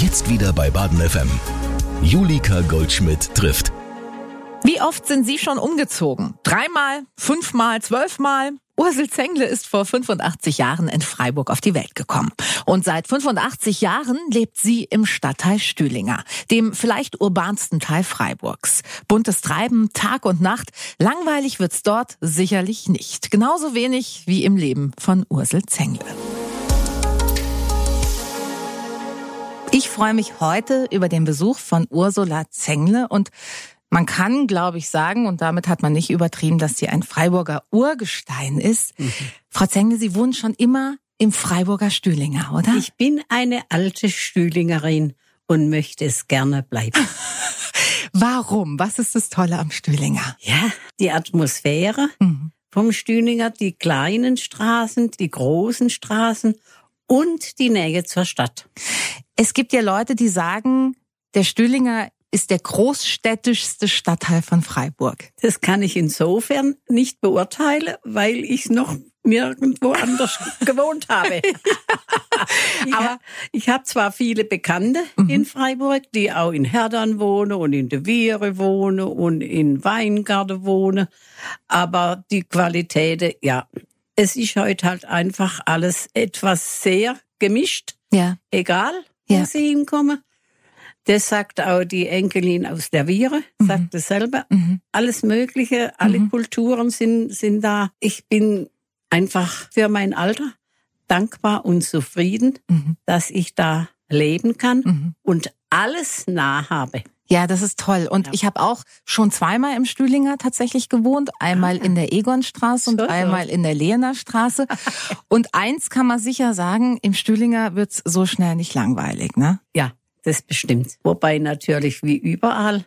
Jetzt wieder bei Baden FM. Julika Goldschmidt trifft. Wie oft sind Sie schon umgezogen? Dreimal, fünfmal, zwölfmal? Ursel Zengle ist vor 85 Jahren in Freiburg auf die Welt gekommen. Und seit 85 Jahren lebt sie im Stadtteil Stühlinger, dem vielleicht urbansten Teil Freiburgs. Buntes Treiben, Tag und Nacht. Langweilig wird's dort sicherlich nicht. Genauso wenig wie im Leben von Ursel Zengle. Ich freue mich heute über den Besuch von Ursula Zengle und man kann, glaube ich, sagen, und damit hat man nicht übertrieben, dass sie ein Freiburger Urgestein ist. Mhm. Frau Zengle, Sie wohnen schon immer im Freiburger Stühlinger, oder? Ich bin eine alte Stühlingerin und möchte es gerne bleiben. Warum? Was ist das Tolle am Stühlinger? Ja, die Atmosphäre mhm. vom Stühlinger, die kleinen Straßen, die großen Straßen und die Nähe zur Stadt. Es gibt ja Leute, die sagen, der Stühlinger ist der großstädtischste Stadtteil von Freiburg. Das kann ich insofern nicht beurteilen, weil ich noch nirgendwo anders gewohnt habe. Aber ich habe zwar viele Bekannte mhm. in Freiburg, die auch in Herdern wohnen und in der Viere wohnen und in Weingarten wohnen, aber die Qualität, ja, es ist heute halt einfach alles etwas sehr gemischt. Ja. Egal, wo ja. sie hinkommen. Das sagt auch die Enkelin aus der Viere, mhm. sagt es selber. Mhm. Alles Mögliche, alle mhm. Kulturen sind, sind da. Ich bin einfach für mein Alter dankbar und zufrieden, mhm. dass ich da leben kann mhm. und alles nah habe. Ja, das ist toll. Und ja. ich habe auch schon zweimal im Stühlinger tatsächlich gewohnt. Einmal in der Egonstraße und einmal in der Lehener Straße. und eins kann man sicher sagen, im Stühlinger wird's so schnell nicht langweilig, ne? Ja, das bestimmt. Wobei natürlich wie überall,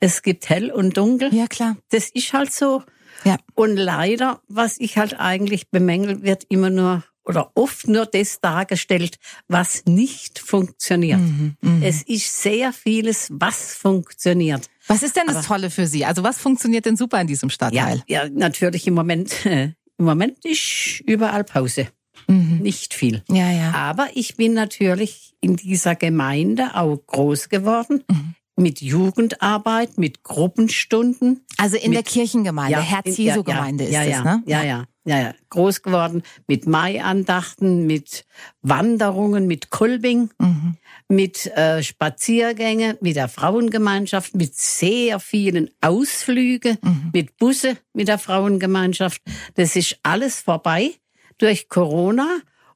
es gibt hell und dunkel. Ja, klar. Das ist halt so. Ja. Und leider, was ich halt eigentlich bemängel, wird immer nur oder oft nur das dargestellt, was nicht funktioniert. Mhm, mh. Es ist sehr vieles, was funktioniert. Was ist denn das Aber, Tolle für Sie? Also was funktioniert denn super in diesem Stadtteil? Ja, ja natürlich im Moment, im Moment ist überall Pause. Mhm. Nicht viel. Ja, ja. Aber ich bin natürlich in dieser Gemeinde auch groß geworden. Mhm. Mit Jugendarbeit, mit Gruppenstunden. Also in mit, der Kirchengemeinde, ja, Herz-Jesu-Gemeinde ja, ist ja, das, ne? Ja, ja, ja. Groß geworden mit Maiandachten, mit Wanderungen, mit Kolbing, mhm. mit äh, Spaziergänge, mit der Frauengemeinschaft, mit sehr vielen Ausflügen, mhm. mit Busse mit der Frauengemeinschaft. Das ist alles vorbei durch Corona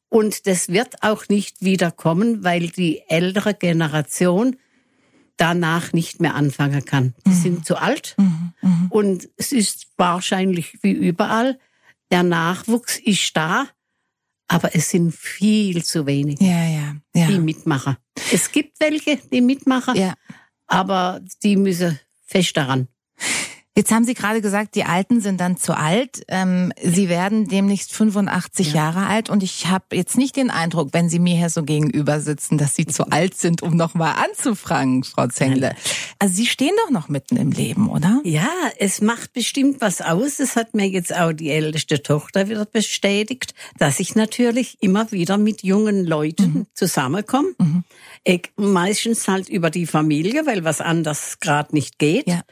und das wird auch nicht wiederkommen, weil die ältere Generation danach nicht mehr anfangen kann. Die mhm. sind zu alt mhm. Mhm. und es ist wahrscheinlich wie überall, der Nachwuchs ist da, aber es sind viel zu wenig, ja, ja, ja. die mitmachen. Es gibt welche, die mitmachen, ja. aber die müssen fest daran. Jetzt haben Sie gerade gesagt, die Alten sind dann zu alt. Ähm, Sie werden demnächst 85 ja. Jahre alt und ich habe jetzt nicht den Eindruck, wenn Sie mir hier so gegenüber sitzen, dass Sie zu alt sind, um nochmal anzufragen, Frau Zengle. Also Sie stehen doch noch mitten im Leben, oder? Ja, es macht bestimmt was aus. Das hat mir jetzt auch die älteste Tochter wieder bestätigt, dass ich natürlich immer wieder mit jungen Leuten mhm. zusammenkomme. Mhm. meistens halt über die Familie, weil was anders gerade nicht geht. Ja.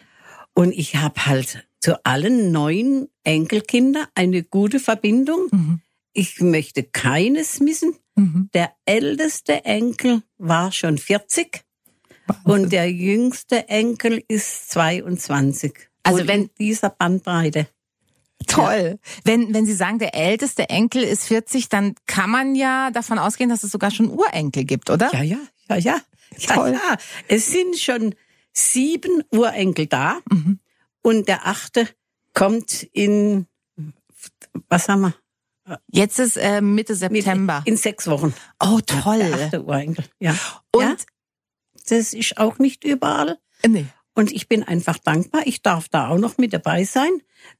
Und ich habe halt zu allen neun Enkelkinder eine gute Verbindung. Mhm. Ich möchte keines missen. Mhm. Der älteste Enkel war schon 40 Wahnsinn. und der jüngste Enkel ist 22. Also und wenn dieser Bandbreite. Toll. Ja. Wenn, wenn Sie sagen, der älteste Enkel ist 40, dann kann man ja davon ausgehen, dass es sogar schon Urenkel gibt, oder? Ja, ja, ja, ja. Toll. Ja, ja. Es sind schon sieben Urenkel da mhm. und der achte kommt in, was haben wir? Jetzt ist äh, Mitte September. In sechs Wochen. Oh, toll. Der achte Urenkel, ja. Und ja, das ist auch nicht überall. Nee. Und ich bin einfach dankbar, ich darf da auch noch mit dabei sein.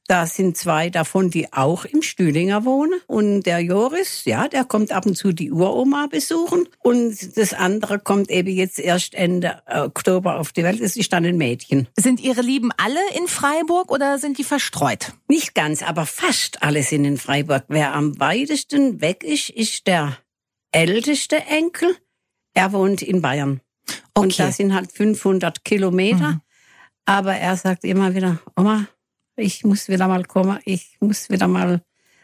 Da sind zwei davon, die auch im Stühlinger wohnen. Und der Joris, ja, der kommt ab und zu die Uroma besuchen. Und das andere kommt eben jetzt erst Ende Oktober auf die Welt. Das ist dann ein Mädchen. Sind Ihre Lieben alle in Freiburg oder sind die verstreut? Nicht ganz, aber fast alle sind in Freiburg. Wer am weitesten weg ist, ist der älteste Enkel. Er wohnt in Bayern. Und Okay. das sind halt 500 Kilometer. Mhm. Aber er sagt immer wieder, Oma, ich muss wieder mal kommen, ich muss wieder mal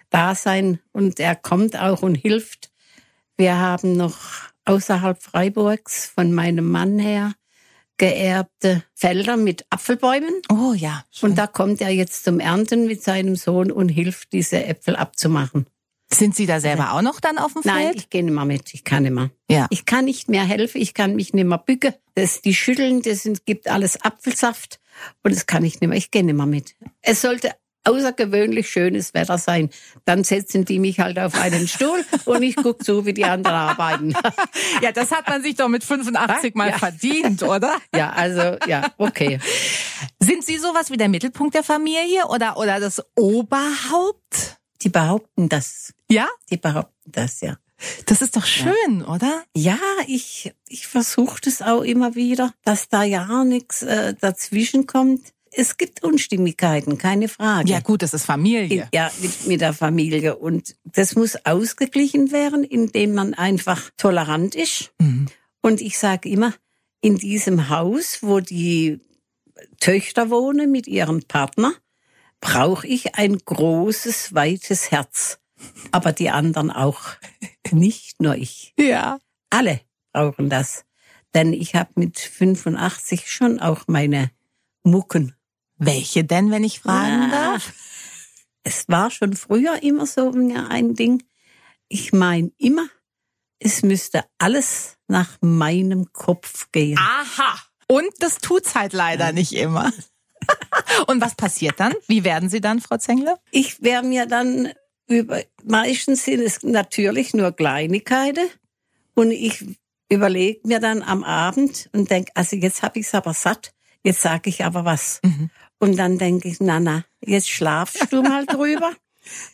da sein. Und er kommt auch und hilft. Wir haben noch außerhalb Freiburgs von meinem Mann her geerbte Felder mit Apfelbäumen. Oh ja. schön. Und da kommt er jetzt zum Ernten mit seinem Sohn und hilft, diese Äpfel abzumachen. Sind Sie da selber auch noch dann auf dem Nein, Feld? ich gehe nicht mehr mit. Ich kann nicht mehr. Ja. Ich kann nicht mehr helfen. Ich kann mich nicht mehr bücken. Das, die schütteln, das sind, gibt alles Apfelsaft. Und das kann ich nicht mehr. Ich gehe nicht mehr mit. Es sollte außergewöhnlich schönes Wetter sein. Dann setzen die mich halt auf einen Stuhl und ich gucke zu, wie die anderen arbeiten. Ja, das hat man sich doch mit 85 mal Ja. verdient, oder? Ja, also, ja, okay. Sind Sie sowas wie der Mittelpunkt der Familie oder, oder das Oberhaupt? Die behaupten das. Ja? Die behaupten das, ja. Das ist doch schön, oder? Ja, ich, ich versuche das auch immer wieder, dass da ja nichts äh, dazwischen kommt. Es gibt Unstimmigkeiten, keine Frage. Ja gut, das ist Familie. Ja, mit, mit der Familie. Und das muss ausgeglichen werden, indem man einfach tolerant ist. Mhm. Und ich sage immer, in diesem Haus, wo die Töchter wohnen mit ihrem Partner, brauche ich ein großes, weites Herz. Aber die anderen auch. Nicht nur ich. Ja. Alle brauchen das. Denn ich habe mit 85 schon auch meine Mucken. Welche denn, wenn ich fragen Ah, darf? Es war schon früher immer so ein Ding. Ich meine immer, es müsste alles nach meinem Kopf gehen. Aha. Und das tut's halt leider nicht immer. Und was passiert dann? Wie werden Sie dann, Frau Zengle? Ich wäre mir dann über, meistens sind es natürlich nur Kleinigkeiten und ich überlege mir dann am Abend und denke, also jetzt habe ich es aber satt, jetzt sage ich aber was. Und dann denke ich, na na, jetzt schlafst du mal drüber.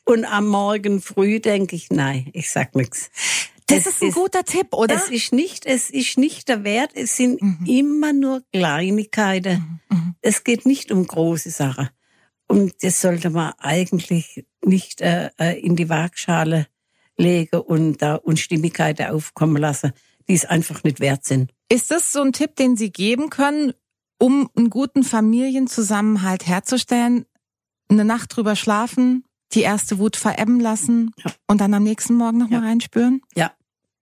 Und am Morgen früh denke ich, nein, ich sag nichts. Das ist ein guter Tipp, oder? Es ist nicht, es ist nicht der Wert. Es sind immer nur Kleinigkeiten. Es geht nicht um große Sachen. Und das sollte man eigentlich nicht äh, äh, in die Waagschale legen und da Unstimmigkeiten aufkommen lassen, die es einfach nicht wert sind. Ist das so ein Tipp, den Sie geben können, um einen guten Familienzusammenhalt herzustellen? Eine Nacht drüber schlafen, die erste Wut verebben lassen Ja. und dann am nächsten Morgen nochmal Ja. reinspüren? Ja,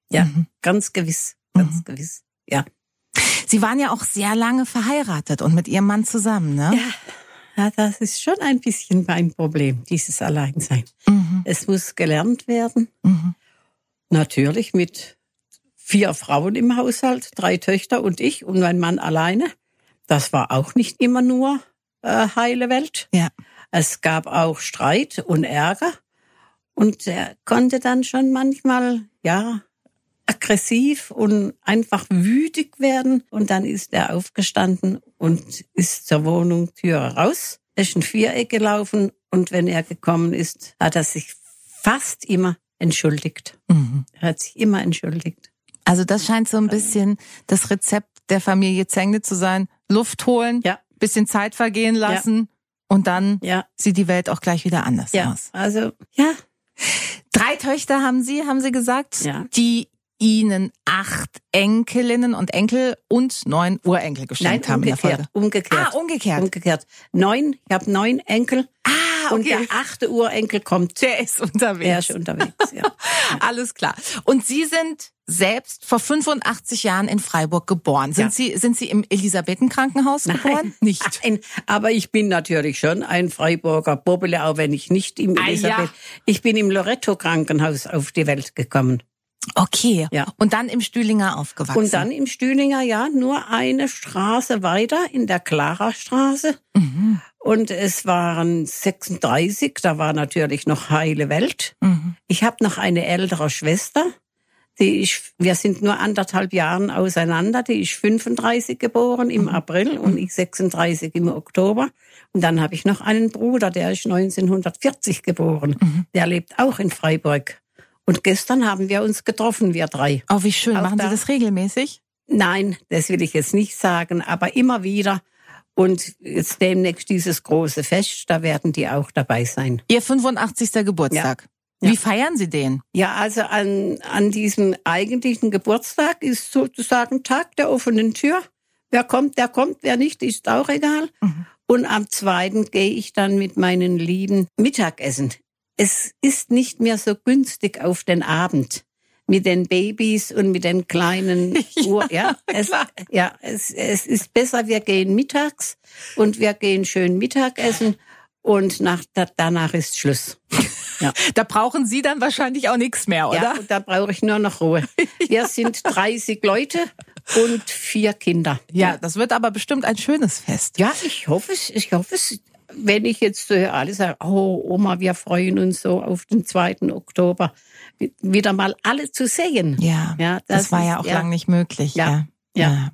ja, Mhm. ganz gewiss, ganz gewiss. Ja. Sie waren ja auch sehr lange verheiratet und mit Ihrem Mann zusammen, ne? ja, das ist schon ein bisschen mein Problem, dieses Alleinsein. Mhm. Es muss gelernt werden. Mhm. Natürlich mit vier Frauen im Haushalt, drei Töchter und ich und mein Mann alleine. Das war auch nicht immer nur äh, heile Welt. Ja. Es gab auch Streit und Ärger. Und er konnte dann schon manchmal, ja, aggressiv und einfach wütig werden. Und dann ist er aufgestanden und ist zur Wohnungstür raus, ist ein Viereck gelaufen. Und wenn er gekommen ist, hat er sich fast immer entschuldigt. Mhm. Er hat sich immer entschuldigt. Also das scheint so ein bisschen das Rezept der Familie Zengle zu sein. Luft holen, Ja. bisschen Zeit vergehen lassen und dann Ja, sieht die Welt auch gleich wieder anders ja. aus. Also, ja, Drei Töchter haben Sie, haben Sie gesagt, Ja. die Ihnen acht Enkelinnen und Enkel und neun Urenkel nein, geschenkt haben in der. Folge. Umgekehrt. Ah, umgekehrt. umgekehrt. Neun, ich habe neun Enkel Ah, und okay. der achte Urenkel kommt. Der ist unterwegs. Er ist unterwegs, ja. Alles klar. Und Sie sind selbst vor 85 Jahren in Freiburg geboren. Sind Ja. Sie sind Sie im Elisabethen-Krankenhaus geboren? Nicht. Nein, aber ich bin natürlich schon ein Freiburger Bobbele, auch wenn ich nicht im Ah, Elisabeth. ja. Ich bin im Loretto-Krankenhaus auf die Welt gekommen. Okay. Ja. Und dann im Stühlinger aufgewachsen. Und dann im Stühlinger, ja, nur eine Straße weiter in der Clara-Straße. Mhm. Und es waren 36, da war natürlich noch heile Welt. Mhm. Ich habe noch eine ältere Schwester, die ist, wir sind nur anderthalb Jahren auseinander, die ist 35 geboren im April und ich 36 im Oktober. Und dann habe ich noch einen Bruder, der ist 1940 geboren. Der lebt auch in Freiburg. Und gestern haben wir uns getroffen, wir drei. Oh, wie schön. Auch Machen Sie da- das regelmäßig? Nein, das will ich jetzt nicht sagen, aber immer wieder. Und jetzt demnächst dieses große Fest, da werden die auch dabei sein. Ihr 85. Geburtstag. Wie feiern Sie den? Ja, also an, an diesem eigentlichen Geburtstag ist sozusagen Tag der offenen Tür. Wer kommt, der kommt, wer nicht, ist auch egal. Mhm. Und am zweiten gehe ich dann mit meinen Lieben Mittagessen. Es ist nicht mehr so günstig auf den Abend mit den Babys und mit den kleinen Uhr. Ja, ja, es, ja es, es ist besser, wir gehen mittags und wir gehen schön Mittagessen und nach, danach ist Schluss. Ja. Da brauchen Sie dann wahrscheinlich auch nichts mehr, oder? Ja, da brauche ich nur noch Ruhe. Wir sind 30 Leute und vier Kinder. Ja, das wird aber bestimmt ein schönes Fest. Ja, ich hoffe es. Ich hoffe es. Wenn ich jetzt so alle sage, oh Oma, wir freuen uns so auf den 2. Oktober, wieder mal alle zu sehen. Ja, ja das, das war ist, ja auch ja. lang nicht möglich. ja. ja. ja.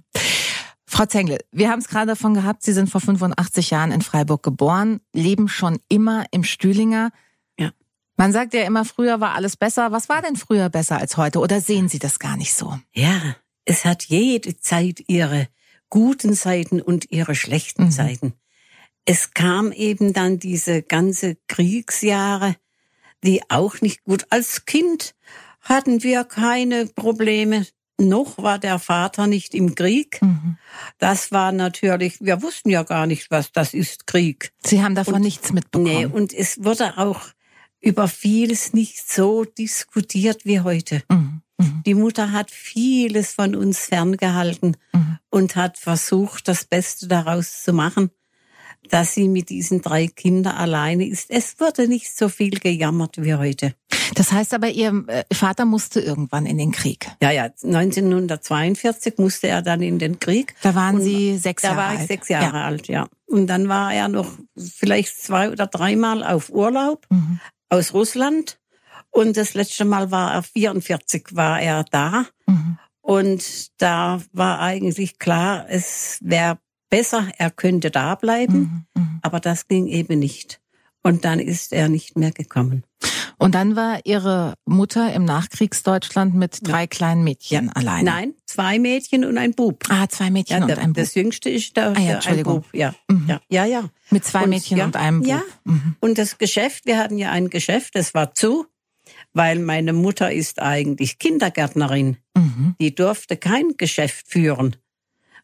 Frau Zengle, wir haben es gerade davon gehabt, Sie sind vor 85 Jahren in Freiburg geboren, leben schon immer im Stühlinger. Ja. Man sagt ja immer, früher war alles besser. Was war denn früher besser als heute? Oder sehen Sie das gar nicht so? Ja, es hat jede Zeit ihre guten Seiten und ihre schlechten mhm. Seiten. Es kam eben dann diese ganze Kriegsjahre, die auch nicht gut. Als Kind hatten wir keine Probleme noch war der Vater nicht im Krieg. Mhm. Das war natürlich, wir wussten ja gar nicht, was das ist, Krieg. Sie haben davon und, nichts mitbekommen. Nee, und es wurde auch über vieles nicht so diskutiert wie heute. Mhm. Mhm. Die Mutter hat vieles von uns ferngehalten mhm. und hat versucht, das Beste daraus zu machen dass sie mit diesen drei Kindern alleine ist. Es wurde nicht so viel gejammert wie heute. Das heißt aber, Ihr äh, Vater musste irgendwann in den Krieg. Ja, ja, 1942 musste er dann in den Krieg. Da waren Und Sie sechs Jahre alt. Da war ich sechs Jahre ja. alt, ja. Und dann war er noch vielleicht zwei oder dreimal auf Urlaub mhm. aus Russland. Und das letzte Mal war er 44, war er da. Mhm. Und da war eigentlich klar, es wäre besser, er könnte da bleiben, mhm, mhm, aber das ging eben nicht. Und dann ist er nicht mehr gekommen. Und dann war Ihre Mutter im Nachkriegsdeutschland mit drei ja. kleinen Mädchen ja. allein. Nein, zwei Mädchen und ein Bub. Ah, zwei Mädchen ja, der, und ein Bub. Das jüngste ist der, ah, ja, Entschuldigung. ein Bub. Ja, mhm. ja, ja, ja. Mit zwei und, Mädchen und einem Bub. Ja. Mhm. Und das Geschäft, wir hatten ja ein Geschäft, das war zu, weil meine Mutter ist eigentlich Kindergärtnerin. Mhm. Die durfte kein Geschäft führen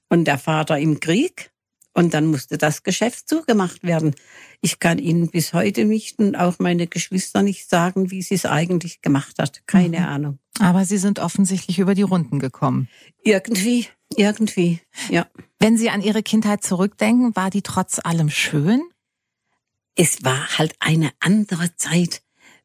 und der Vater im Krieg. Und dann musste das Geschäft zugemacht werden. Ich kann Ihnen bis heute nicht und auch meine Geschwister nicht sagen, wie sie es eigentlich gemacht hat. Keine mhm. Ahnung. Aber Sie sind offensichtlich über die Runden gekommen. Irgendwie, irgendwie, ja. Wenn Sie an Ihre Kindheit zurückdenken, war die trotz allem schön? Es war halt eine andere Zeit.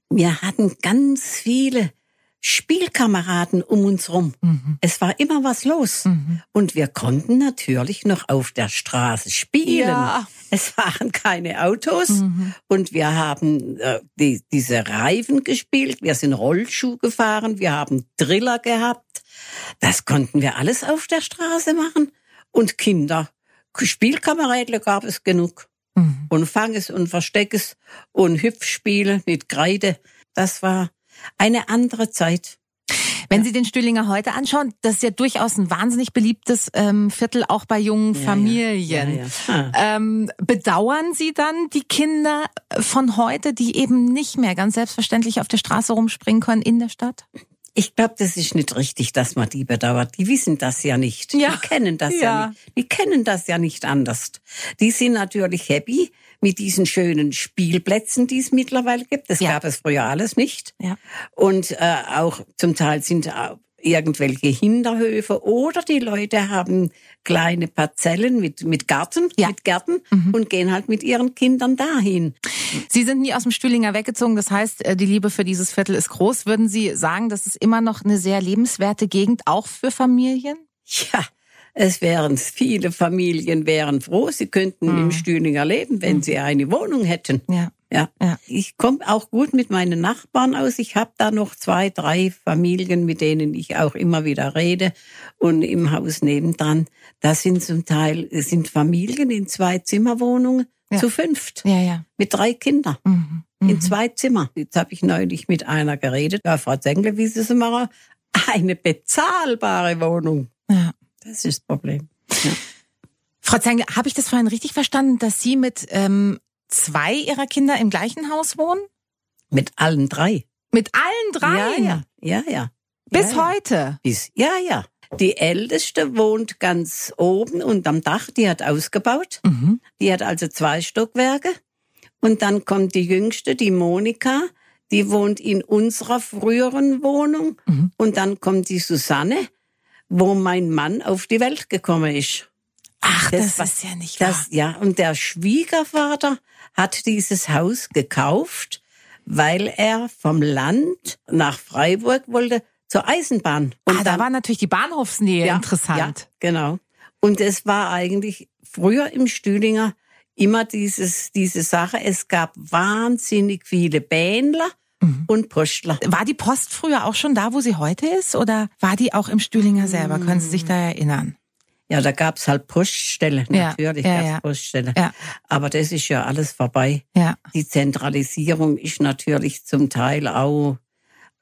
Wir hatten ganz viele Spielkameraden um uns rum. Mhm. Es war immer was los. Mhm. Und wir konnten natürlich noch auf der Straße spielen. Ja. Es waren keine Autos mhm. und wir haben äh, die, diese Reifen gespielt. Wir sind Rollschuh gefahren. Wir haben Driller gehabt. Das konnten wir alles auf der Straße machen. Und Kinder, Spielkameraden gab es genug. Mhm. Und Fanges und Versteckes und Hüpfspiele mit Kreide. Das war eine andere Zeit. Wenn Sie den Stühlinger heute anschauen, das ist ja durchaus ein wahnsinnig beliebtes ähm, Viertel, auch bei jungen ja, Familien. Ja. Ja, ähm, bedauern Sie dann die Kinder von heute, die eben nicht mehr ganz selbstverständlich auf der Straße rumspringen können in der Stadt? Ich glaube, das ist nicht richtig, dass man die bedauert. Die wissen das ja nicht. Ja. Die kennen das ja. ja nicht. Die kennen das ja nicht anders. Die sind natürlich happy, mit diesen schönen Spielplätzen, die es mittlerweile gibt. Das ja. gab es früher alles nicht. Ja. Und äh, auch zum Teil sind auch irgendwelche Hinterhöfe oder die Leute haben kleine Parzellen mit, mit Garten, ja. mit Gärten mhm. und gehen halt mit ihren Kindern dahin. Sie sind nie aus dem Stühlinger weggezogen, das heißt, äh, die Liebe für dieses Viertel ist groß. Würden Sie sagen, das ist immer noch eine sehr lebenswerte Gegend, auch für Familien? Ja, es wären viele Familien wären froh, sie könnten mhm. im Stühlinger leben, wenn mhm. sie eine Wohnung hätten. Ja. Ja. ja. Ich komme auch gut mit meinen Nachbarn aus. Ich habe da noch zwei, drei Familien, mit denen ich auch immer wieder rede. Und im Haus nebendran, das sind zum Teil sind Familien in zwei Zimmerwohnungen ja. zu fünft. Ja, ja. Mit drei Kindern. Mhm. In mhm. zwei Zimmer. Jetzt habe ich neulich mit einer geredet. Ja, Frau Zengler, wie Sie es machen? Eine bezahlbare Wohnung. Ja. Das ist das Problem. Ja. Frau Zengler, habe ich das vorhin richtig verstanden, dass Sie mit ähm, zwei Ihrer Kinder im gleichen Haus wohnen? Mit allen drei. Mit allen dreien? Ja, ja, ja, ja. Bis ja, ja. heute? Bis, ja, ja. Die Älteste wohnt ganz oben unterm Dach, die hat ausgebaut. Mhm. Die hat also zwei Stockwerke. Und dann kommt die Jüngste, die Monika, die wohnt in unserer früheren Wohnung. Mhm. Und dann kommt die Susanne, wo mein Mann auf die Welt gekommen ist. Ach, das, Das ist ja nicht wahr. Das, ja, und der Schwiegervater hat dieses Haus gekauft, weil er vom Land nach Freiburg wollte zur Eisenbahn. Und ah, da war natürlich die Bahnhofsnähe Ja, interessant. Ja, genau. Und es war eigentlich früher im Stühlinger immer dieses, diese Sache. Es gab wahnsinnig viele Bähnler Mhm. und Postler. War die Post früher auch schon da, wo sie heute ist? Oder war die auch im Stühlinger selber? Können Sie sich da erinnern? Ja, da gab's halt Poststelle. Ja, Natürlich ja, gab's ja. Poststelle. Ja. Aber das ist ja alles vorbei. Ja. Die Zentralisierung ist natürlich zum Teil auch,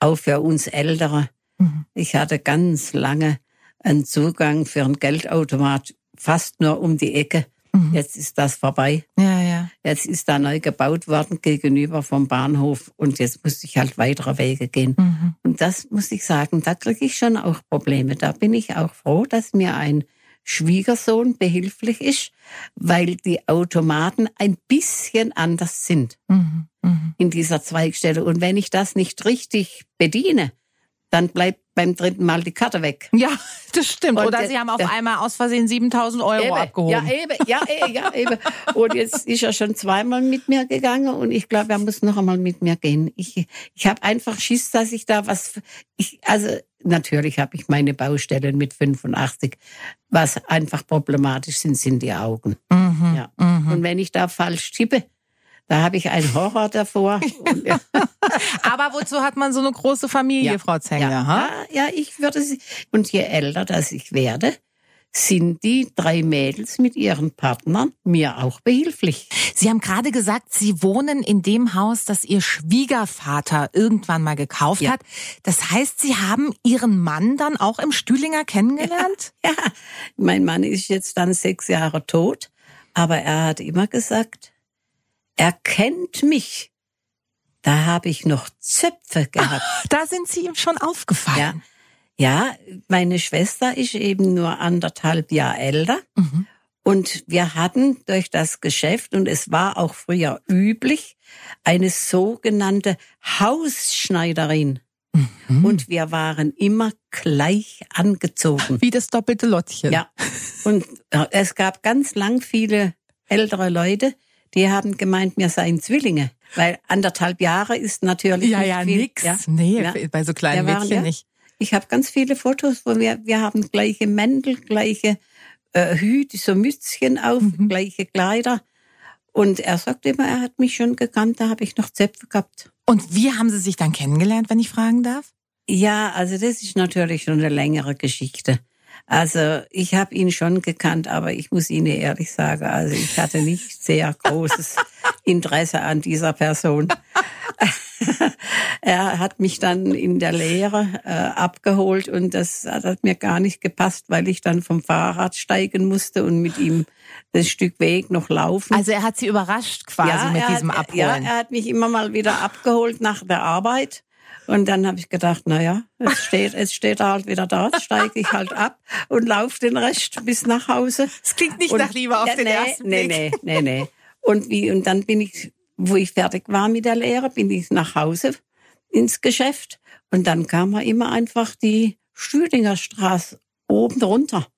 auch für uns Ältere. Mhm. Ich hatte ganz lange einen Zugang für einen Geldautomat fast nur um die Ecke. Mhm. Jetzt ist das vorbei. Ja, ja. Jetzt ist da neu gebaut worden gegenüber vom Bahnhof und jetzt muss ich halt weitere Wege gehen. Mhm. Und das muss ich sagen, da kriege ich schon auch Probleme. Da bin ich auch froh, dass mir ein Schwiegersohn behilflich ist, weil die Automaten ein bisschen anders sind Mhm. Mhm. in dieser Zweigstelle. Und wenn ich das nicht richtig bediene, dann bleibt beim dritten Mal die Karte weg. Ja, das stimmt. Und Oder der- Sie haben auf der- einmal aus Versehen 7000 Euro Eben. abgehoben. Ja, eben, ja, eh, ja, eben. Und jetzt ist er schon zweimal mit mir gegangen und ich glaube, er muss noch einmal mit mir gehen. Ich, ich habe einfach Schiss, dass ich da was, ich, also natürlich habe ich meine Baustellen mit 85. Was einfach problematisch sind, sind die Augen. Mhm. Ja. Mhm. Und wenn ich da falsch tippe, da habe ich einen Horror davor. Ja, Aber wozu hat man so eine große Familie, Ja. Frau Zengler? ja, ja, ja, ich würde sie, und je älter das ich werde, sind die drei Mädels mit ihren Partnern mir auch behilflich. Sie haben gerade gesagt, Sie wohnen in dem Haus, das Ihr Schwiegervater irgendwann mal gekauft Ja. hat. Das heißt, Sie haben Ihren Mann dann auch im Stühlinger kennengelernt? Ja, mein Mann ist jetzt dann sechs Jahre tot, aber er hat immer gesagt, er kennt mich. Da habe ich noch Zöpfe gehabt. Da sind Sie ihm schon Ja, aufgefallen. ja, meine Schwester ist eben nur anderthalb Jahre älter. Mhm. Und wir hatten durch das Geschäft, und es war auch früher üblich, eine sogenannte Hausschneiderin. Mhm. Und wir waren immer gleich angezogen. Wie das doppelte Lottchen. Ja. Und äh, es gab ganz lang viele ältere Leute, die haben gemeint, wir seien Zwillinge. Weil anderthalb Jahre ist natürlich Ja, nicht ja, viel. nix. Ja. Nee, Ja. bei so kleinen waren, Mädchen ja. nicht. Ich habe ganz viele Fotos, wo wir, wir haben gleiche Mäntel, gleiche äh, Hüte, so Mützchen auf, Mhm. gleiche Kleider. Und er sagt immer, er hat mich schon gekannt, da habe ich noch Zöpfe gehabt. Und wie haben Sie sich dann kennengelernt, wenn ich fragen darf? Ja, also das ist natürlich schon eine längere Geschichte. Also ich habe ihn schon gekannt, aber ich muss Ihnen ehrlich sagen, also ich hatte nicht sehr großes Interesse an dieser Person. er hat mich dann in der Lehre äh, abgeholt und das hat mir gar nicht gepasst, weil ich dann vom Fahrrad steigen musste und mit ihm das Stück Weg noch laufen. Also er hat Sie überrascht quasi mit er diesem hat, Abholen. Ja, er hat mich immer mal wieder abgeholt nach der Arbeit. Und dann habe ich gedacht, na ja, jetzt steht, jetzt steht halt wieder da, steige ich halt ab und laufe den Rest bis nach Hause. das klingt nicht Und- nach Liebe auf ja, den nee, ersten nee, Blick. Nee, nee, nee. Und wie, und dann bin ich, wo ich fertig war mit der Lehre, bin ich nach Hause ins Geschäft. Und dann kam er immer einfach die Stühlinger Straße oben runter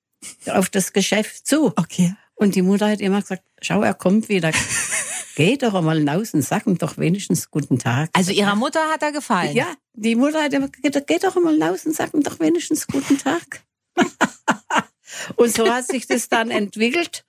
auf das Geschäft zu. Okay. Und die Mutter hat immer gesagt, schau, er kommt wieder. Geh doch einmal hinaus und sag ihm doch wenigstens guten Tag. Also Ihrer Mutter hat er gefallen. Ja, die Mutter hat immer gesagt, geh doch einmal hinaus und sag ihm doch wenigstens guten Tag. und so hat sich das dann entwickelt.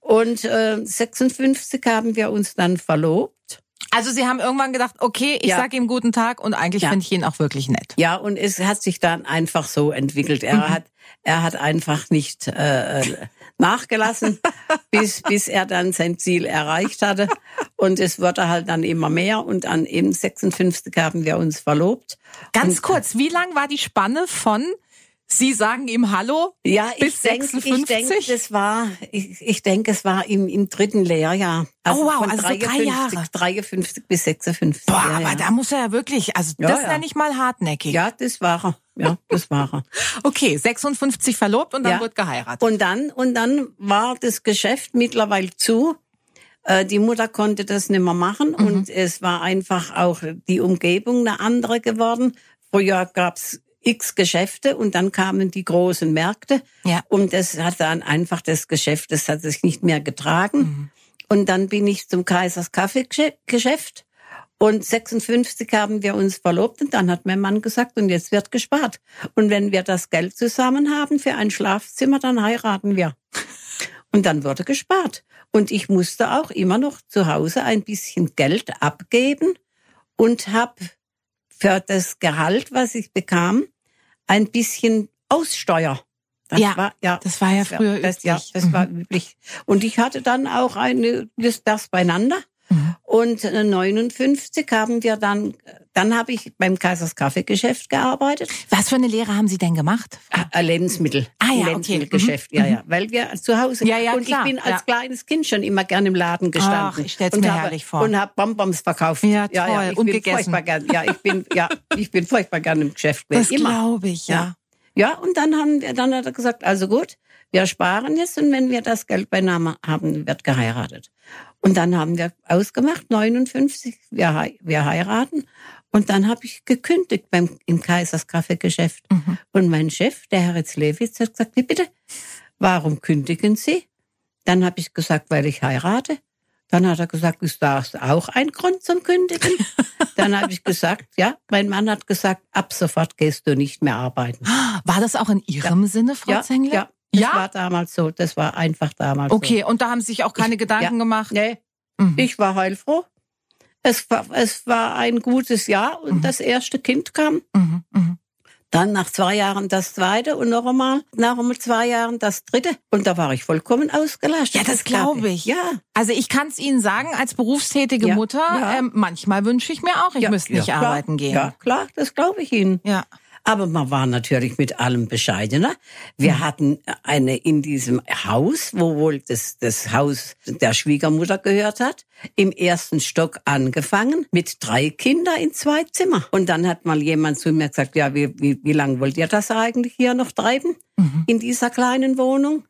Und äh, 56 haben wir uns dann verlobt. Also Sie haben irgendwann gedacht, okay, ich Ja. sag ihm guten Tag und eigentlich Ja. finde ich ihn auch wirklich nett. Ja, und es hat sich dann einfach so entwickelt. Er hat, er hat einfach nicht äh, äh, nachgelassen, bis, bis er dann sein Ziel erreicht hatte. Und es wurde halt dann immer mehr. Und an eben 56 haben wir uns verlobt. Ganz Und- kurz, wie lang war die Spanne von Sie sagen ihm Hallo? Ja, bis ich denke, 56? ich denke, das war, ich, ich denke, es war im, im dritten Lehrjahr. Oh, wow, von also so drei Jahre. 53 bis 56. Boah, ja, aber ja. da muss er ja wirklich, also Ja, das ja. nenne ich mal hartnäckig. ja, das war er. Ja, das war er. Okay, 56 verlobt und dann Ja. wird geheiratet. Und dann, und dann war das Geschäft mittlerweile zu. Äh, Die Mutter konnte das nicht mehr machen Mhm. und es war einfach auch die Umgebung eine andere geworden. Früher gab's x Geschäfte und dann kamen die großen Märkte Ja. und das hat dann einfach das Geschäft, das hat sich nicht mehr getragen. Mhm. Und dann bin ich zum Kaisers Kaffeegeschäft und 56 haben wir uns verlobt und dann hat mein Mann gesagt, und jetzt wird gespart. Und wenn wir das Geld zusammen haben für ein Schlafzimmer, dann heiraten wir. Und dann wurde gespart. Und ich musste auch immer noch zu Hause ein bisschen Geld abgeben und habe für das Gehalt, was ich bekam, ein bisschen Aussteuer. Das Ja, war, ja, das war ja früher das, Ja, üblich. das Mhm. war üblich. Und ich hatte dann auch eine, das, das beieinander. Mhm. Und äh, 59 haben wir dann, dann habe ich beim Kaisers Kaffeegeschäft gearbeitet. Was für eine Lehre haben Sie denn gemacht? Ah, äh, Lebensmittel. Ah, ja, okay. Lebensmittelgeschäft, Mhm. ja, ja. Weil wir zu Hause. Ja, ja, und klar, ich bin als ja. kleines Kind schon immer gern im Laden gestanden. Ach, ich stell's und mir habe, herrlich vor. Und habe Bonbons verkauft. Ja, ja, toll. ich Und bin gegessen. furchtbar gern. Ja, ich bin, ja, ich bin furchtbar gern im Geschäft. Das gewesen, immer. glaube ich, ja. Ja, und dann haben wir, dann hat er gesagt, also gut, wir sparen jetzt und wenn wir das Geld beieinander haben, wird geheiratet. Und dann haben wir ausgemacht, 59, wir, wir heiraten. Und dann habe ich gekündigt beim, im Kaisers Kaffeegeschäft. Mhm. Und mein Chef, der Herr Ritzlewitz, hat gesagt, wie bitte, warum kündigen Sie? Dann habe ich gesagt, weil ich heirate. Dann hat er gesagt, ist das auch ein Grund zum Kündigen? Dann habe ich gesagt, ja, mein Mann hat gesagt, ab sofort gehst du nicht mehr arbeiten. War das auch in Ihrem Sinne, Frau ja, Zengler? Ja, das Ja? war damals so. Das war einfach damals Okay, und da haben Sie sich auch keine Ich- Gedanken ja. gemacht? so. Nee, Mhm. ich war heilfroh. Es war, es war ein gutes Jahr und Mhm. das erste Kind kam. Mhm, mhm. Dann nach zwei Jahren das zweite und noch einmal, nach einmal zwei Jahren das dritte. Und da war ich vollkommen ausgelastet. Ja, das glaub glaube ich. Ja. Also ich kann es Ihnen sagen, als berufstätige Ja, Mutter, ja. Ähm, manchmal wünsche ich mir auch, ich müsste nicht arbeiten gehen. Ja, klar, das glaube ich Ihnen. ja. Aber man war natürlich mit allem bescheidener. Wir hatten eine in diesem Haus, wo wohl das, das Haus der Schwiegermutter gehört hat, im ersten Stock angefangen mit drei Kindern in zwei Zimmer. Und dann hat mal jemand zu mir gesagt, ja, wie, wie, wie lange wollt ihr das eigentlich hier noch treiben? Mhm. In dieser kleinen Wohnung?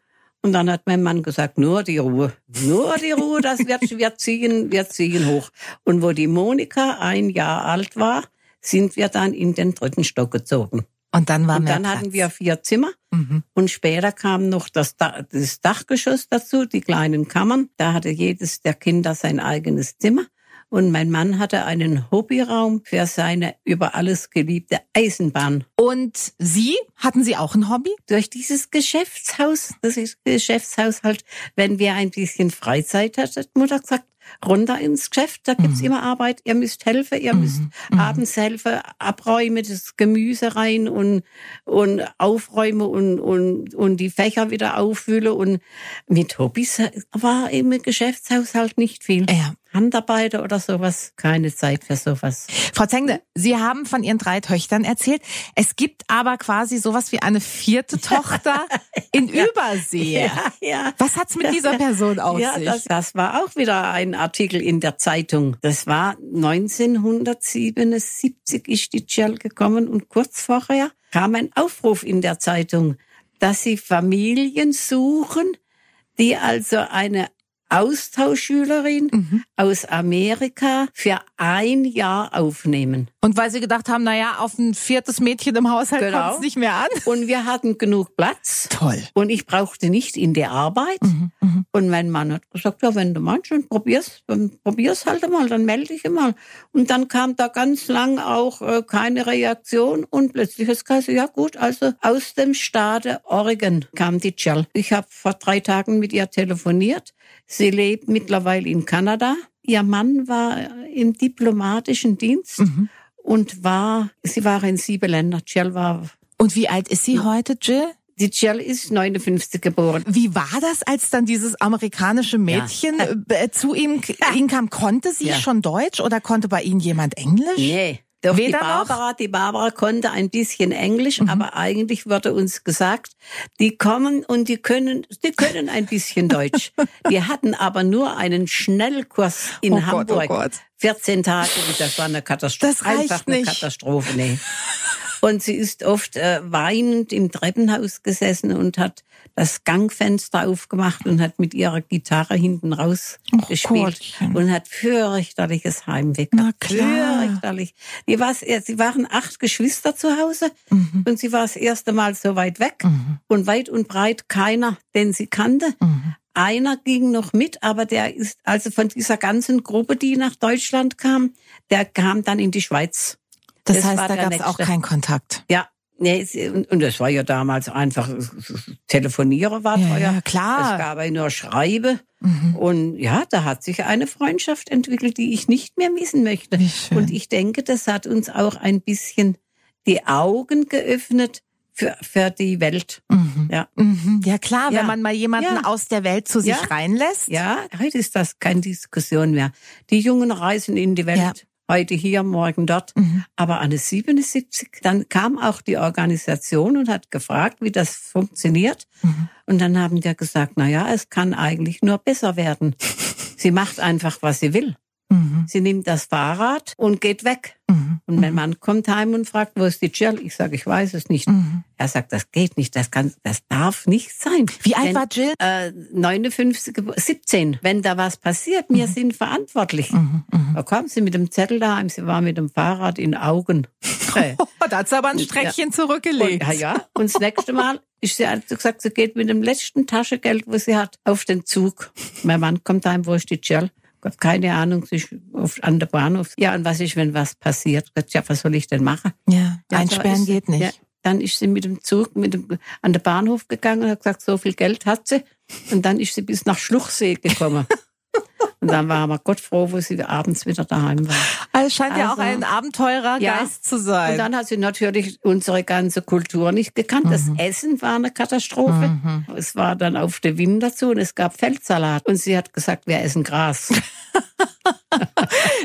Und dann hat mein Mann gesagt, nur die Ruhe, nur die Ruhe, das wird, wir ziehen, wir ziehen hoch. Und wo die Monika ein Jahr alt war, sind wir dann in den dritten Stock gezogen. Und dann war Und dann Platz. hatten wir vier Zimmer Mhm. und später kam noch das, Da- das Dachgeschoss dazu, die kleinen Kammern. Da hatte jedes der Kinder sein eigenes Zimmer. Und mein Mann hatte einen Hobbyraum für seine über alles geliebte Eisenbahn. Und Sie, hatten Sie auch ein Hobby? Durch dieses Geschäftshaus, das ist Geschäftshaus halt, wenn wir ein bisschen Freizeit hatten, hat Mutter gesagt, runter ins Geschäft, da gibt's Mhm. immer Arbeit, ihr müsst helfen, ihr müsst Mhm. abends helfen, abräumen, das Gemüse rein und, und aufräumen und, und, und die Fächer wieder auffüllen und mit Hobbys war im Geschäftshaus halt nicht viel. Ja. Handarbeiter oder sowas, keine Zeit für sowas. Frau Zengle, Sie haben von Ihren drei Töchtern erzählt. Es gibt aber quasi sowas wie eine vierte Tochter in Übersee. ja. Was hat's mit dieser Person auf Ja, sich? das, das war auch wieder ein Artikel in der Zeitung. Das war 1977 ist die Jill gekommen und kurz vorher kam ein Aufruf in der Zeitung, dass sie Familien suchen, die also eine Austauschschülerin Mhm. aus Amerika für ein Jahr aufnehmen. Und weil Sie gedacht haben, naja, auf ein viertes Mädchen im Haushalt Genau. kommt es nicht mehr an. Und wir hatten genug Platz. Toll. Und ich brauchte nicht in der Arbeit. Mhm, mhm. Und mein Mann hat gesagt, ja, wenn du meinst, dann probier's, dann probier's halt mal, dann melde dich mal. Und dann kam da ganz lang auch äh, keine Reaktion und plötzlich ist es ja gut, also aus dem Staate Oregon kam die Jill. Ich habe vor drei Tagen mit ihr telefoniert. Sie lebt mittlerweile in Kanada. Ihr Mann war im diplomatischen Dienst Mhm. und war, sie war in sieben Ländern. Jill war, Und wie alt ist sie heute, Jill? die Jill ist 59 geboren. Wie war das, als dann dieses amerikanische Mädchen äh, zu ihm, ihm kam? Konnte sie Ja. schon Deutsch oder konnte bei Ihnen jemand Englisch? Nee, Doch Weder die Barbara, die Barbara konnte ein bisschen Englisch, Mhm. aber eigentlich wurde uns gesagt, die kommen und die können, die können ein bisschen Deutsch. Wir hatten aber nur einen Schnellkurs in Oh Gott, oh Hamburg. Gott. 14 Tage, das war eine Katastrophe. Das reicht Einfach eine nicht. Katastrophe, nee. Und sie ist oft äh, weinend im Treppenhaus gesessen und hat das Gangfenster aufgemacht und hat mit ihrer Gitarre hinten raus Och, gespielt Gottchen. und hat fürchterliches Heimweh Na gehabt. klar. Fürchterlich. Die war, sie waren acht Geschwister zu Hause Mhm. und sie war das erste Mal so weit weg und weit und breit keiner, den sie kannte. Mhm. Einer ging noch mit, aber der ist also von dieser ganzen Gruppe, die nach Deutschland kam, der kam dann in die Schweiz. Das, Das heißt, da gab es auch keinen Kontakt. Ja, nee, und, das war ja damals einfach, Telefonieren war Ja, teuer. ja, klar. Es gab ja nur Schreibe. Mhm. Und ja, da hat sich eine Freundschaft entwickelt, die ich nicht mehr missen möchte. Und ich denke, das hat uns auch ein bisschen die Augen geöffnet für, für die Welt. Mhm. Ja. Mhm. Ja klar, Ja. wenn man mal jemanden Ja. aus der Welt zu sich reinlässt. Ja, heute ist das keine Diskussion mehr. Die Jungen reisen in die Welt. Heute hier, morgen dort. Mhm. Aber an 77, dann kam auch die Organisation und hat gefragt, wie das funktioniert. Mhm. Und dann haben wir gesagt, na ja, es kann eigentlich nur besser werden. Sie macht einfach, was sie will. Mhm. Sie nimmt das Fahrrad und geht weg. Mhm. Und mein Mann kommt heim und fragt, wo ist die Jill? Ich sage, ich weiß es nicht. Mhm. Er sagt, das geht nicht, das kann, das darf nicht sein. Wie alt Wenn- war Jill? Äh, 59, gebo- 17. Wenn da was passiert, wir sind verantwortlich. Mhm. Mhm. Da kam sie mit dem Zettel daheim, sie war mit dem Fahrrad in Augen. Oh, da hat sie aber ein Streckchen zurückgelegt. und, ja, ja. Und das nächste Mal ist sie hat gesagt, sie geht mit dem letzten Taschengeld, was sie hat, auf den Zug. Mein Mann kommt heim, wo ist die Jill? Gott, keine Ahnung, sie ist auf, an der Bahnhof. Ja, und was ist, wenn was passiert? Ja, was soll ich denn machen? Ja, Ja, einsperren da ist- geht nicht. Ja, dann ist sie mit dem Zug mit dem, an den Bahnhof gegangen und hat gesagt, so viel Geld hat sie. Und dann ist sie bis nach Schluchsee gekommen. und dann waren wir Gott froh, wo sie abends wieder daheim war. Also es scheint ja auch Also- ein Abenteurergeist Ja. zu sein. Und dann hat sie natürlich unsere ganze Kultur nicht gekannt. Das Mhm. Essen war eine Katastrophe. Es war dann auf der Winter zu und es gab Feldsalat. Und sie hat gesagt, wir essen Gras.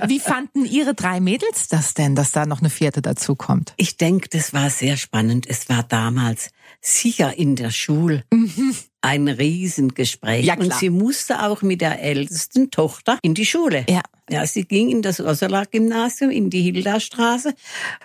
Wie fanden Ihre drei Mädels das denn, dass da noch eine vierte dazu kommt? Ich denke, das war sehr spannend. Es war damals sicher in der Schule ein Riesengespräch. Ja, klar. Und sie musste auch mit der ältesten Tochter in die Schule. Ja. Ja, sie ging in das Ursula-Gymnasium, in die Hilda-Straße.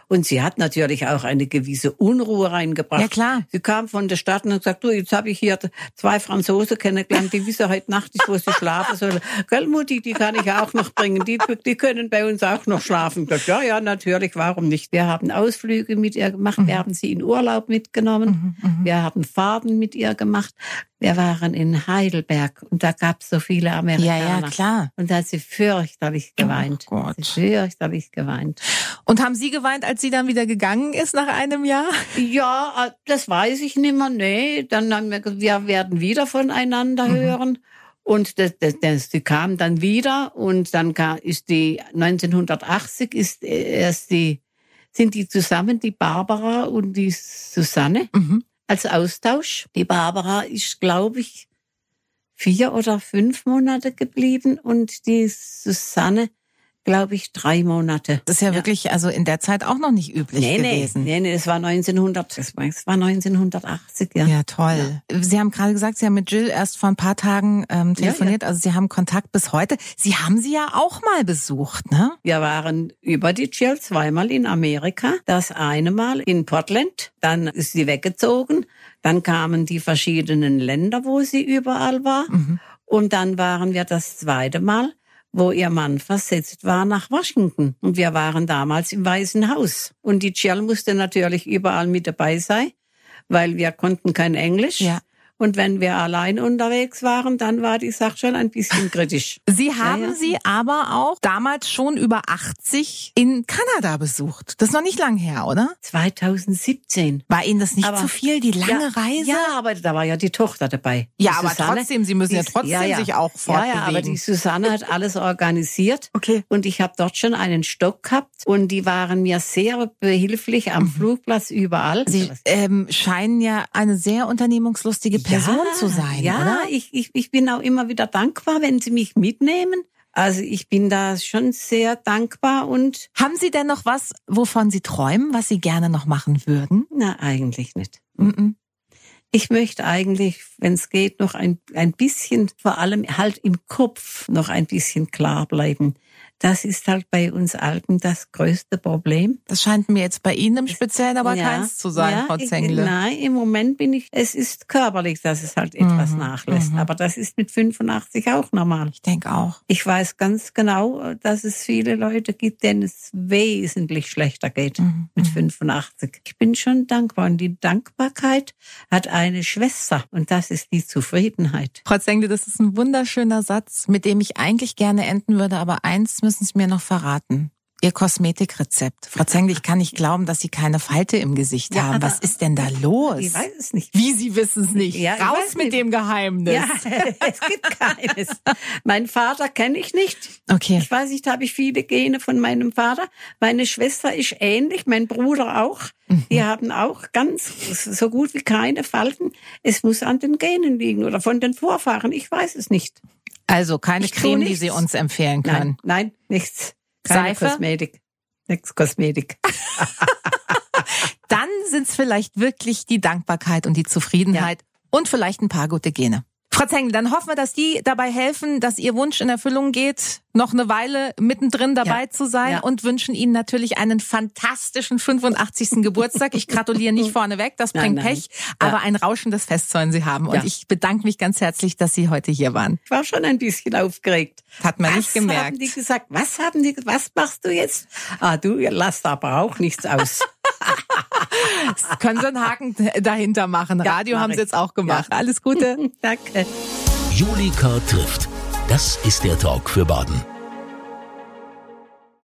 Und sie hat natürlich auch eine gewisse Unruhe reingebracht. Ja, klar. Sie kam von der Stadt und hat gesagt, du, jetzt habe ich hier zwei Franzosen kennengelernt, die wissen heute Nacht nicht, wo sie schlafen sollen. Gell, Mutti, die kann ich auch noch bringen. Die, die können bei uns auch noch schlafen. Gesagt, ja, ja, natürlich, warum nicht? Wir haben Ausflüge mit ihr gemacht, wir haben sie in Urlaub mitgenommen, wir haben Fahrten mit ihr gemacht. Wir waren in Heidelberg und da gab es so viele Ja, Amerikaner. ja, klar. Und da hat sie fürchterlich geweint. Oh Gott. Sie fürchterlich geweint. Und haben Sie geweint, als sie dann wieder gegangen ist nach einem Jahr? Ja, äh, das weiß ich nicht mehr. Nee, dann haben wir gesagt, wir werden wieder voneinander Mhm. hören. Und das, das, das, die kam dann wieder und dann kam, ist die 1980 ist äh, erst die sind die zusammen, die Barbara und die Susanne Mhm. als Austausch. Die Barbara ist, glaube ich, vier oder fünf Monate geblieben und die Susanne, glaube ich, drei Monate. Das ist ja, wirklich also in der Zeit auch noch nicht üblich Nee, nee, gewesen. nee, nee, das war 1900, das war, das war 1980, ja. Ja, toll. Sie haben gerade gesagt, Sie haben mit Jill erst vor ein paar Tagen ähm, telefoniert. Also Sie haben Kontakt bis heute. Sie haben sie ja auch mal besucht, ne? Wir waren über die Jill zweimal in Amerika. Das eine Mal in Portland, dann ist sie weggezogen. Dann kamen die verschiedenen Länder, wo sie überall war. Und dann waren wir das zweite Mal, wo ihr Mann versetzt war nach Washington. Und wir waren damals im Weißen Haus. Und die Jill musste natürlich überall mit dabei sein, weil wir konnten kein Englisch. Ja. Und wenn wir allein unterwegs waren, dann war die Sache schon ein bisschen kritisch. Sie haben ja. sie aber auch damals schon über 80 in Kanada besucht. Das ist noch nicht lang her, oder? 2017. War Ihnen das nicht Aber- zu viel, die lange ja, Reise? Ja, aber da war ja die Tochter dabei. Ja, aber Susanne, trotzdem, Sie müssen ja trotzdem sich auch Ja, ja, aber fortbewegen. die Susanne hat alles organisiert. Okay. Und ich habe dort schon einen Stock gehabt und die waren mir sehr behilflich Mhm. am Flugplatz überall. Sie ähm, scheinen ja eine sehr unternehmungslustige Person zu sein, ja, oder? Ich, ich, ich bin auch immer wieder dankbar, wenn sie mich mitnehmen. Also ich bin da schon sehr dankbar und. Haben Sie denn noch was, wovon Sie träumen, was Sie gerne noch machen würden? Na, eigentlich nicht. Mm -mm. Ich möchte eigentlich, wenn es geht, noch ein, ein bisschen, vor allem halt im Kopf noch ein bisschen klar bleiben. Das ist halt bei uns Alten das größte Problem. Das scheint mir jetzt bei Ihnen im Speziellen aber ja, keins zu sein, ja, Frau Zengle. Ich, nein, im Moment bin ich, es ist körperlich, dass es halt etwas mhm, nachlässt. Mhm. Aber das ist mit 85 auch normal. Ich denke auch. Ich weiß ganz genau, dass es viele Leute gibt, denen es wesentlich schlechter geht mhm. mit 85. Mhm. Ich bin schon dankbar. Und die Dankbarkeit hat eine Schwester. Und das ist die Zufriedenheit. Frau Zengle, das ist ein wunderschöner Satz, mit dem ich eigentlich gerne enden würde. Aber eins müssen müssen Sie mir noch verraten. Ihr Kosmetikrezept. Frau Zengli, ich kann nicht glauben, dass Sie keine Falte im Gesicht ja, haben. Was ist denn da los? Ich weiß es nicht. Wie Sie wissen es nicht? Ja, Raus mit nicht. dem Geheimnis. Ja, es gibt keines. mein Vater kenne ich nicht. Okay. Ich weiß nicht, habe ich viele Gene von meinem Vater. Meine Schwester ist ähnlich, mein Bruder auch. Mhm. Die haben auch ganz so gut wie keine Falten. Es muss an den Genen liegen oder von den Vorfahren. Ich weiß es nicht. Also keine ich Creme, die Sie uns empfehlen können. Nein, nein nichts. Keine Seife? Kosmetik. Nichts Kosmetik. Dann sind es vielleicht wirklich die Dankbarkeit und die Zufriedenheit ja. und vielleicht ein paar gute Gene. Frau Zengel, dann hoffen wir, dass die dabei helfen, dass Ihr Wunsch in Erfüllung geht, noch eine Weile mittendrin dabei ja. zu sein ja. und wünschen Ihnen natürlich einen fantastischen 85. Geburtstag. Ich gratuliere nicht vorneweg, das bringt nein, nein. Pech, aber ein rauschendes Fest sollen Sie haben. Und ich bedanke mich ganz herzlich, dass Sie heute hier waren. Ich war schon ein bisschen aufgeregt. Hat man was nicht gemerkt. Was haben die gesagt? Was haben die, was machst du jetzt? Ah, du lasst aber auch nichts aus. können Sie einen Haken dahinter machen. Radio haben Sie jetzt auch gemacht. Ja. Alles Gute. Danke. Julika trifft. Das ist der Talk für Baden.